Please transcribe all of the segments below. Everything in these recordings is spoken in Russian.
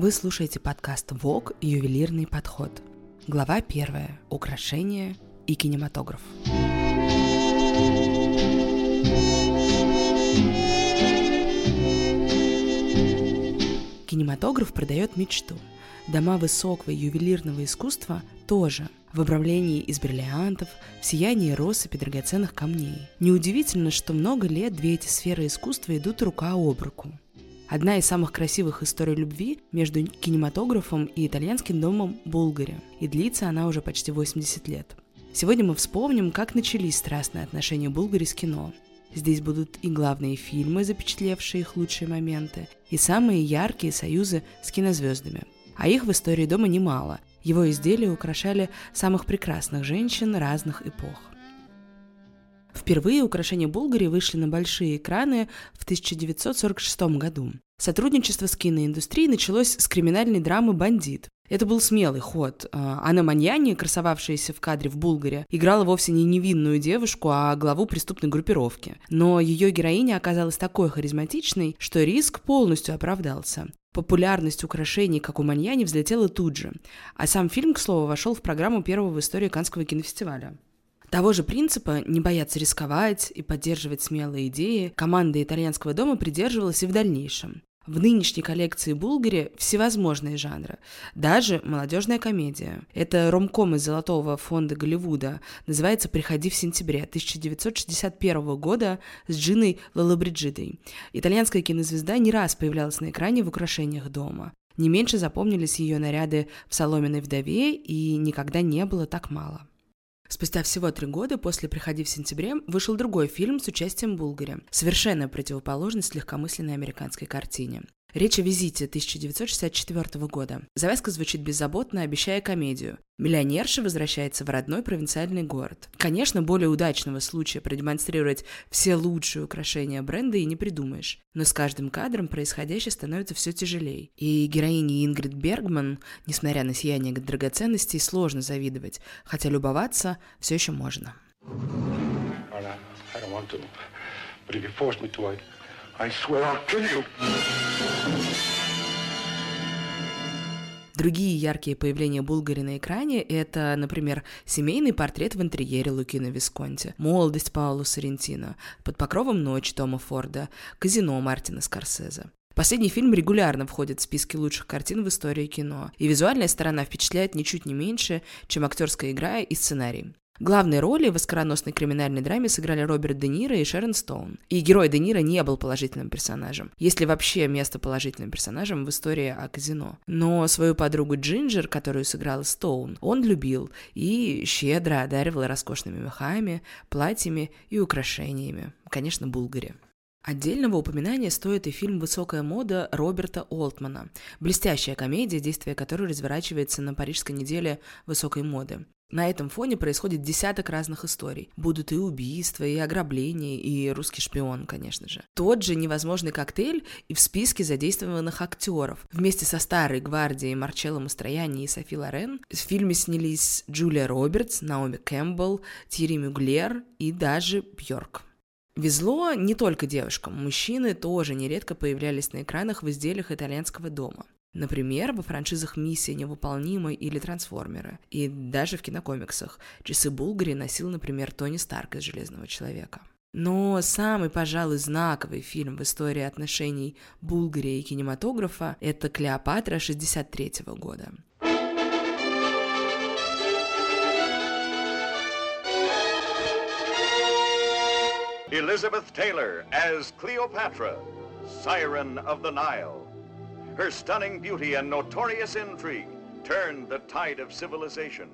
Вы слушаете подкаст «ВОК. Ювелирный подход». Глава первая. Украшения и кинематограф. Кинематограф продает мечту. Дома высокого ювелирного искусства тоже в обрамлении из бриллиантов, в сиянии россыпи драгоценных камней. Неудивительно, что много лет две эти сферы искусства идут рука об руку. Одна из самых красивых историй любви между кинематографом и итальянским домом Булгари, и длится она уже почти 80 лет. Сегодня мы вспомним, как начались страстные отношения Булгари с кино. Здесь будут и главные фильмы, запечатлевшие их лучшие моменты, и самые яркие союзы с кинозвездами. А их в истории дома немало. Его изделия украшали самых прекрасных женщин разных эпох. Впервые украшения Булгари вышли на большие экраны в 1946 году. Сотрудничество с киноиндустрией началось с криминальной драмы «Бандит». Это был смелый ход. А, Анна Маньяни, красовавшаяся в кадре в Булгаре, играла вовсе не невинную девушку, а главу преступной группировки. Но ее героиня оказалась такой харизматичной, что риск полностью оправдался. Популярность украшений, как у Маньяни, взлетела тут же. А сам фильм, к слову, вошел в программу первого в истории Канского кинофестиваля. Того же принципа не бояться рисковать и поддерживать смелые идеи команда итальянского дома придерживалась и в дальнейшем. В нынешней коллекции Булгари всевозможные жанры, даже молодежная комедия. Это ромком из Золотого фонда Голливуда, называется «Приходи в сентябре» 1961 года с Джиной Лалабриджидой. Итальянская кинозвезда не раз появлялась на экране в украшениях дома. Не меньше запомнились ее наряды в «Соломенной вдове» и «Никогда не было так мало». Спустя всего три года после «Приходи в сентябре» вышел другой фильм с участием Булгари. Совершенная противоположность легкомысленной американской картине. Речь о визите 1964 года. Завязка звучит беззаботно, обещая комедию. Миллионерша возвращается в родной провинциальный город. Конечно, более удачного случая продемонстрировать все лучшие украшения бренда и не придумаешь. Но с каждым кадром происходящее становится все тяжелее. И героине Ингрид Бергман, несмотря на сияние драгоценностей, сложно завидовать, хотя любоваться все еще можно. I I... Swear I'll kill you. Другие яркие появления Булгари на экране – это, например, семейный портрет в интерьере Лукино Висконти, молодость Пауло Соррентино, под покровом ночи Тома Форда, казино Мартина Скорсезе. Последний фильм регулярно входит в списки лучших картин в истории кино, и визуальная сторона впечатляет ничуть не меньше, чем актерская игра и сценарий. Главные роли в оскароносной криминальной драме сыграли Роберт Де Ниро и Шерон Стоун. И герой Де Ниро не был положительным персонажем, если вообще место положительным персонажем в истории о казино. Но свою подругу Джинджер, которую сыграла Стоун, он любил и щедро одаривал роскошными мехами, платьями и украшениями. Конечно, Булгари. Отдельного упоминания стоит и фильм «Высокая мода» Роберта Олтмана, блестящая комедия, действие которой разворачивается на Парижской неделе высокой моды. На этом фоне происходит десяток разных историй. Будут и убийства, и ограбления, и русский шпион, конечно же. Тот же невозможный коктейль и в списке задействованных актеров. Вместе со старой гвардией Марчелло Мастрояни и Софи Лорен в фильме снялись Джулия Робертс, Наоми Кэмпбелл, Тири Мюглер и даже Бьорк. Везло не только девушкам, мужчины тоже нередко появлялись на экранах в изделиях итальянского дома. Например, во франшизах «Миссия невыполнима» или «Трансформеры». И даже в кинокомиксах. Часы Булгари носил, например, Тони Старк из «Железного человека». Но самый, пожалуй, знаковый фильм в истории отношений Булгари и кинематографа – это «Клеопатра» 63 года. Elizabeth Taylor as Cleopatra, Siren of the Nile. Her stunning beauty and notorious intrigue turned the tide of civilization.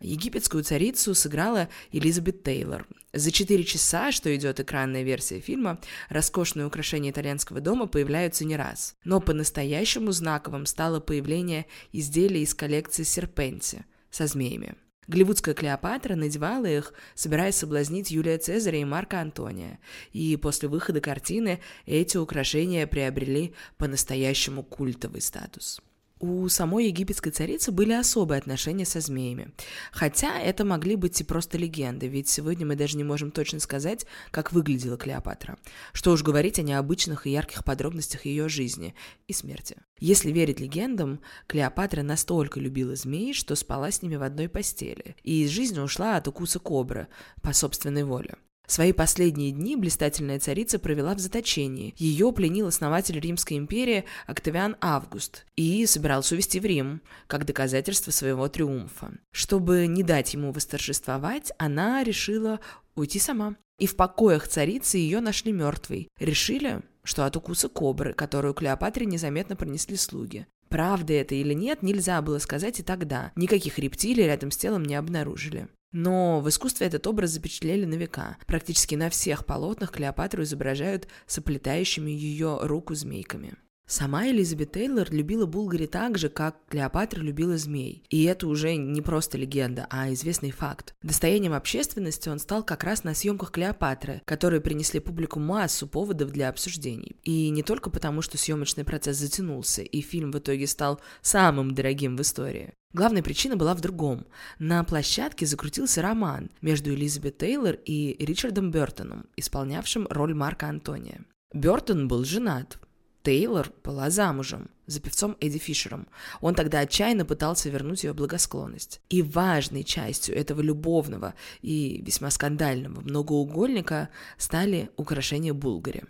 Египетскую царицу сыграла Элизабет Тейлор. За четыре часа, что идет экранная версия фильма, роскошные украшения итальянского дома появляются не раз. Но по-настоящему знаковым стало появление изделий из коллекции Серпенти со змеями. Голливудская Клеопатра надевала их, собираясь соблазнить Юлия Цезаря и Марка Антония. И после выхода картины эти украшения приобрели по-настоящему культовый статус. У самой египетской царицы были особые отношения со змеями. Хотя это могли быть и просто легенды, ведь сегодня мы даже не можем точно сказать, как выглядела Клеопатра. Что уж говорить о необычных и ярких подробностях ее жизни и смерти. Если верить легендам, Клеопатра настолько любила змей, что спала с ними в одной постели, и из жизни ушла от укуса кобры по собственной воле. Свои последние дни блистательная царица провела в заточении. Ее пленил основатель Римской империи Октавиан Август и собирался увезти в Рим, как доказательство своего триумфа. Чтобы не дать ему восторжествовать, она решила уйти сама. И в покоях царицы ее нашли мертвой. Решили, что от укуса кобры, которую Клеопатре незаметно принесли слуги. Правда это или нет, нельзя было сказать и тогда. Никаких рептилий рядом с телом не обнаружили. Но в искусстве этот образ запечатлели на века. Практически на всех полотнах Клеопатру изображают соплетающими ее руку змейками. Сама Элизабет Тейлор любила Булгари так же, как Клеопатра любила змей. И это уже не просто легенда, а известный факт. Достоянием общественности он стал как раз на съемках Клеопатры, которые принесли публику массу поводов для обсуждений. И не только потому, что съемочный процесс затянулся, и фильм в итоге стал самым дорогим в истории. Главная причина была в другом. На площадке закрутился роман между Элизабет Тейлор и Ричардом Бертоном, исполнявшим роль Марка Антония. Бертон был женат, Тейлор была замужем за певцом Эдди Фишером. Он тогда отчаянно пытался вернуть ее благосклонность. И важной частью этого любовного и весьма скандального многоугольника стали украшения Булгари.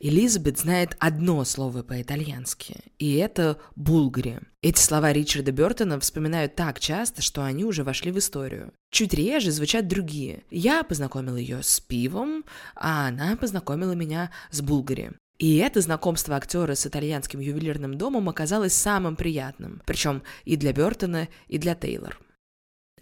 Элизабет знает одно слово по-итальянски, и это «булгари». Эти слова Ричарда Бертона вспоминают так часто, что они уже вошли в историю. Чуть реже звучат другие. Я познакомил ее с пивом, а она познакомила меня с булгари. И это знакомство актера с итальянским ювелирным домом оказалось самым приятным, причем и для Бертона, и для Тейлор.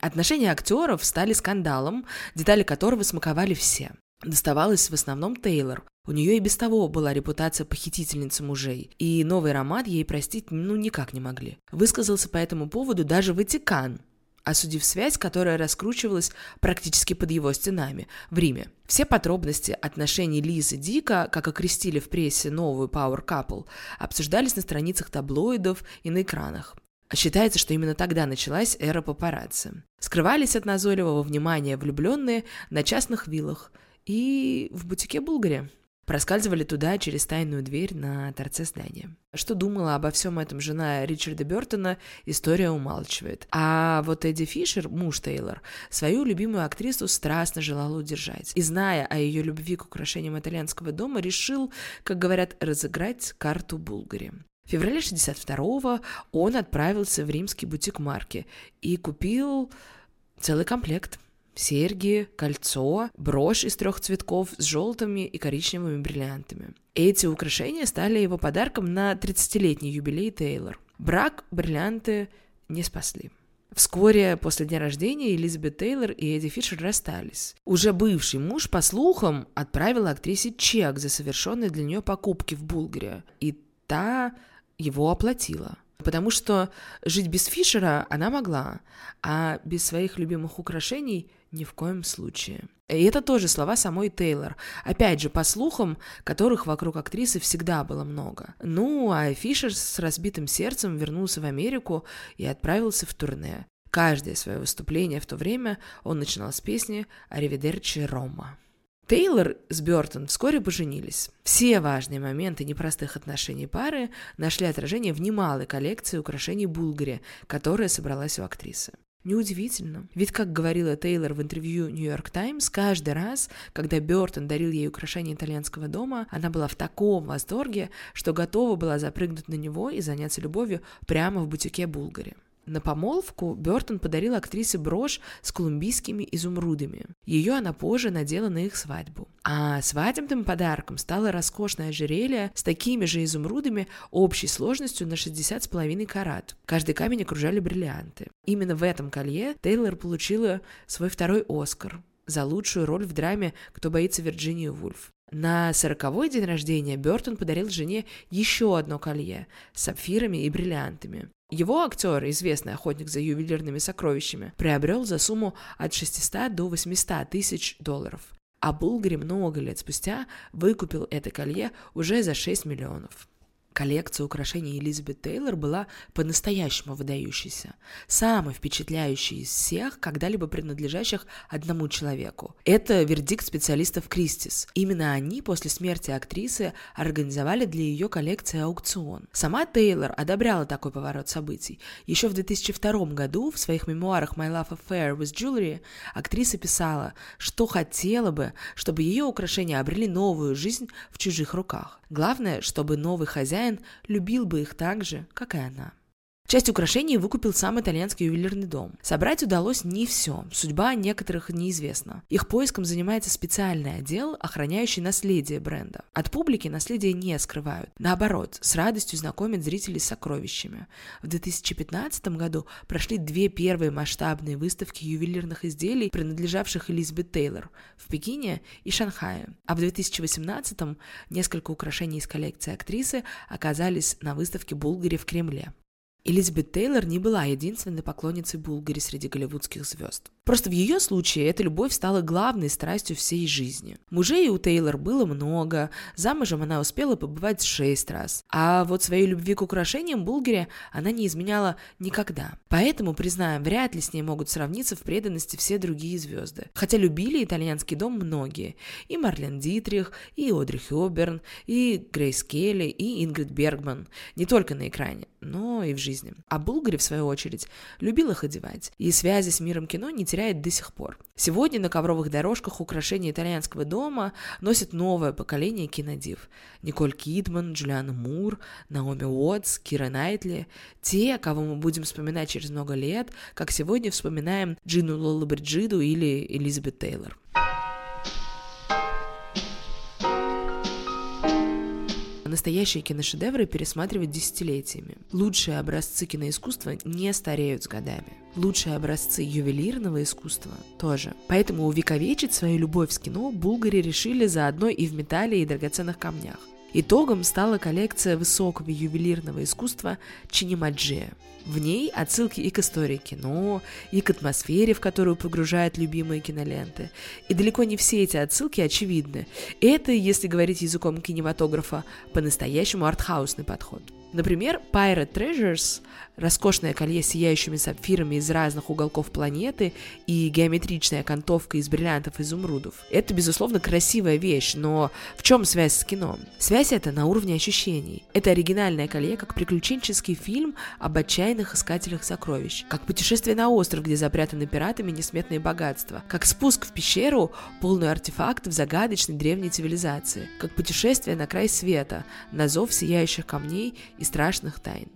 Отношения актеров стали скандалом, детали которого смаковали все. Доставалось в основном Тейлор. У нее и без того была репутация похитительницы мужей, и новый роман ей простить ну никак не могли. Высказался по этому поводу даже Ватикан, осудив связь, которая раскручивалась практически под его стенами в Риме. Все подробности отношений Лизы Дика, как окрестили в прессе новую Power Couple, обсуждались на страницах таблоидов и на экранах. Считается, что именно тогда началась эра папарацци. Скрывались от назойливого внимания влюбленные на частных виллах и в бутике Булгари. Проскальзывали туда через тайную дверь на торце здания. Что думала обо всем этом жена Ричарда Бертона, история умалчивает. А вот Эдди Фишер, муж Тейлор, свою любимую актрису страстно желал удержать. И, зная о ее любви к украшениям итальянского дома, решил, как говорят, разыграть карту Булгари. В феврале 62-го он отправился в римский бутик марки и купил целый комплект серьги, кольцо, брошь из трех цветков с желтыми и коричневыми бриллиантами. Эти украшения стали его подарком на 30-летний юбилей Тейлор. Брак бриллианты не спасли. Вскоре после дня рождения Элизабет Тейлор и Эдди Фишер расстались. Уже бывший муж, по слухам, отправил актрисе чек за совершенные для нее покупки в Булгаре, и та его оплатила. Потому что жить без Фишера она могла, а без своих любимых украшений ни в коем случае. И это тоже слова самой Тейлор. Опять же, по слухам, которых вокруг актрисы всегда было много. Ну, а Фишер с разбитым сердцем вернулся в Америку и отправился в турне. Каждое свое выступление в то время он начинал с песни «Аривидерчи Рома». Тейлор с Бертон вскоре поженились. Все важные моменты непростых отношений пары нашли отражение в немалой коллекции украшений Булгари, которая собралась у актрисы. Неудивительно. Ведь, как говорила Тейлор в интервью «Нью-Йорк Таймс», каждый раз, когда Бертон дарил ей украшения итальянского дома, она была в таком восторге, что готова была запрыгнуть на него и заняться любовью прямо в бутике Булгари. На помолвку Бертон подарил актрисе брошь с колумбийскими изумрудами. Ее она позже надела на их свадьбу. А свадебным подарком стало роскошное ожерелье с такими же изумрудами общей сложностью на 60,5 карат. Каждый камень окружали бриллианты. Именно в этом колье Тейлор получила свой второй Оскар за лучшую роль в драме «Кто боится Вирджинию Вульф». На сороковой день рождения Бертон подарил жене еще одно колье с сапфирами и бриллиантами. Его актер, известный охотник за ювелирными сокровищами, приобрел за сумму от 600 до 800 тысяч долларов. А Булгари много лет спустя выкупил это колье уже за 6 миллионов. Коллекция украшений Элизабет Тейлор была по-настоящему выдающейся, самой впечатляющей из всех, когда-либо принадлежащих одному человеку. Это вердикт специалистов Кристис. Именно они после смерти актрисы организовали для ее коллекции аукцион. Сама Тейлор одобряла такой поворот событий. Еще в 2002 году в своих мемуарах My Love Affair with Jewelry актриса писала, что хотела бы, чтобы ее украшения обрели новую жизнь в чужих руках. Главное, чтобы новый хозяин любил бы их так же, как и она. Часть украшений выкупил сам итальянский ювелирный дом. Собрать удалось не все, судьба некоторых неизвестна. Их поиском занимается специальный отдел, охраняющий наследие бренда. От публики наследие не скрывают. Наоборот, с радостью знакомят зрителей с сокровищами. В 2015 году прошли две первые масштабные выставки ювелирных изделий, принадлежавших Элизабет Тейлор в Пекине и Шанхае. А в 2018 несколько украшений из коллекции актрисы оказались на выставке Булгари в Кремле. Элизабет Тейлор не была единственной поклонницей Булгари среди голливудских звезд. Просто в ее случае эта любовь стала главной страстью всей жизни. Мужей у Тейлор было много, замужем она успела побывать шесть раз, а вот своей любви к украшениям Булгари она не изменяла никогда. Поэтому, признаем, вряд ли с ней могут сравниться в преданности все другие звезды. Хотя любили итальянский дом многие. И Марлен Дитрих, и Одри Хёберн, и Грейс Келли, и Ингрид Бергман. Не только на экране, но и в жизни. А Булгари, в свою очередь, любил их одевать, и связи с миром кино не теряет до сих пор. Сегодня на ковровых дорожках украшения итальянского дома носит новое поколение кинодив. Николь Кидман, Джулиана Мур, Наоми Уотс, Кира Найтли. Те, кого мы будем вспоминать через много лет, как сегодня вспоминаем Джину Лолу Бриджиду или Элизабет Тейлор. Настоящие киношедевры пересматривать десятилетиями. Лучшие образцы киноискусства не стареют с годами. Лучшие образцы ювелирного искусства тоже. Поэтому увековечить свою любовь с кино булгари решили заодно и в металле и драгоценных камнях. Итогом стала коллекция высокого ювелирного искусства Чинимаджи. В ней отсылки и к истории кино, и к атмосфере, в которую погружают любимые киноленты. И далеко не все эти отсылки очевидны. Это, если говорить языком кинематографа, по-настоящему артхаусный подход. Например, Pirate Treasures – роскошное колье с сияющими сапфирами из разных уголков планеты и геометричная окантовка из бриллиантов и изумрудов. Это, безусловно, красивая вещь, но в чем связь с кино? Связь это на уровне ощущений. Это оригинальное колье, как приключенческий фильм об отчаянных искателях сокровищ, как путешествие на остров, где запрятаны пиратами несметные богатства, как спуск в пещеру, полную артефактов загадочной древней цивилизации, как путешествие на край света, на зов сияющих камней и и страшных тайн.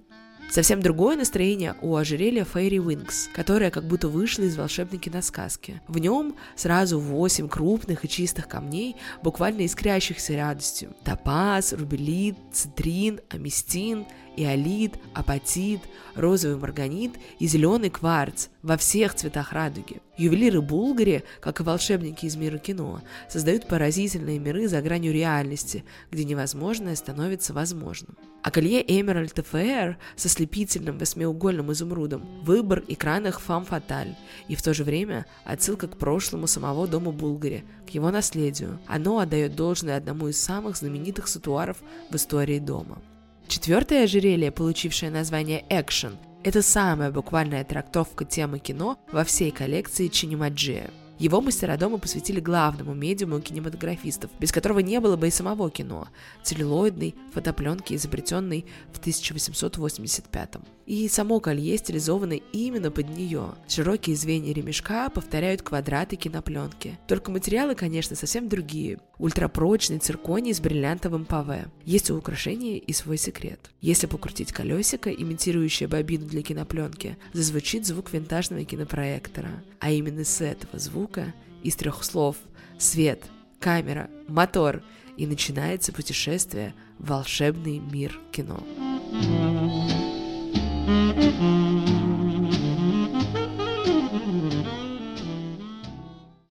Совсем другое настроение у ожерелья Fairy Wings, которое как будто вышло из волшебной киносказки. В нем сразу восемь крупных и чистых камней, буквально искрящихся радостью. Топаз, рубелит, цитрин, амистин, иолит, апатит, розовый марганит и зеленый кварц во всех цветах радуги. Ювелиры Булгари, как и волшебники из мира кино, создают поразительные миры за гранью реальности, где невозможное становится возможным. А колье Emerald FR со слепительным восьмиугольным изумрудом – выбор экранах фам фаталь, и в то же время отсылка к прошлому самого дома Булгари, к его наследию. Оно отдает должное одному из самых знаменитых сатуаров в истории дома. Четвертое ожерелье, получившее название Action, это самая буквальная трактовка темы кино во всей коллекции Чинимаджия. Его мастера дома посвятили главному медиуму кинематографистов, без которого не было бы и самого кино – целлюлоидной фотопленки, изобретенной в 1885 -м. И само колье стилизовано именно под нее. Широкие звенья ремешка повторяют квадраты кинопленки. Только материалы, конечно, совсем другие. Ультрапрочный цирконий с бриллиантовым паве. Есть у украшения и свой секрет. Если покрутить колесико, имитирующее бобину для кинопленки, зазвучит звук винтажного кинопроектора. А именно с этого звука звука из трех слов «свет», «камера», «мотор» и начинается путешествие в волшебный мир кино.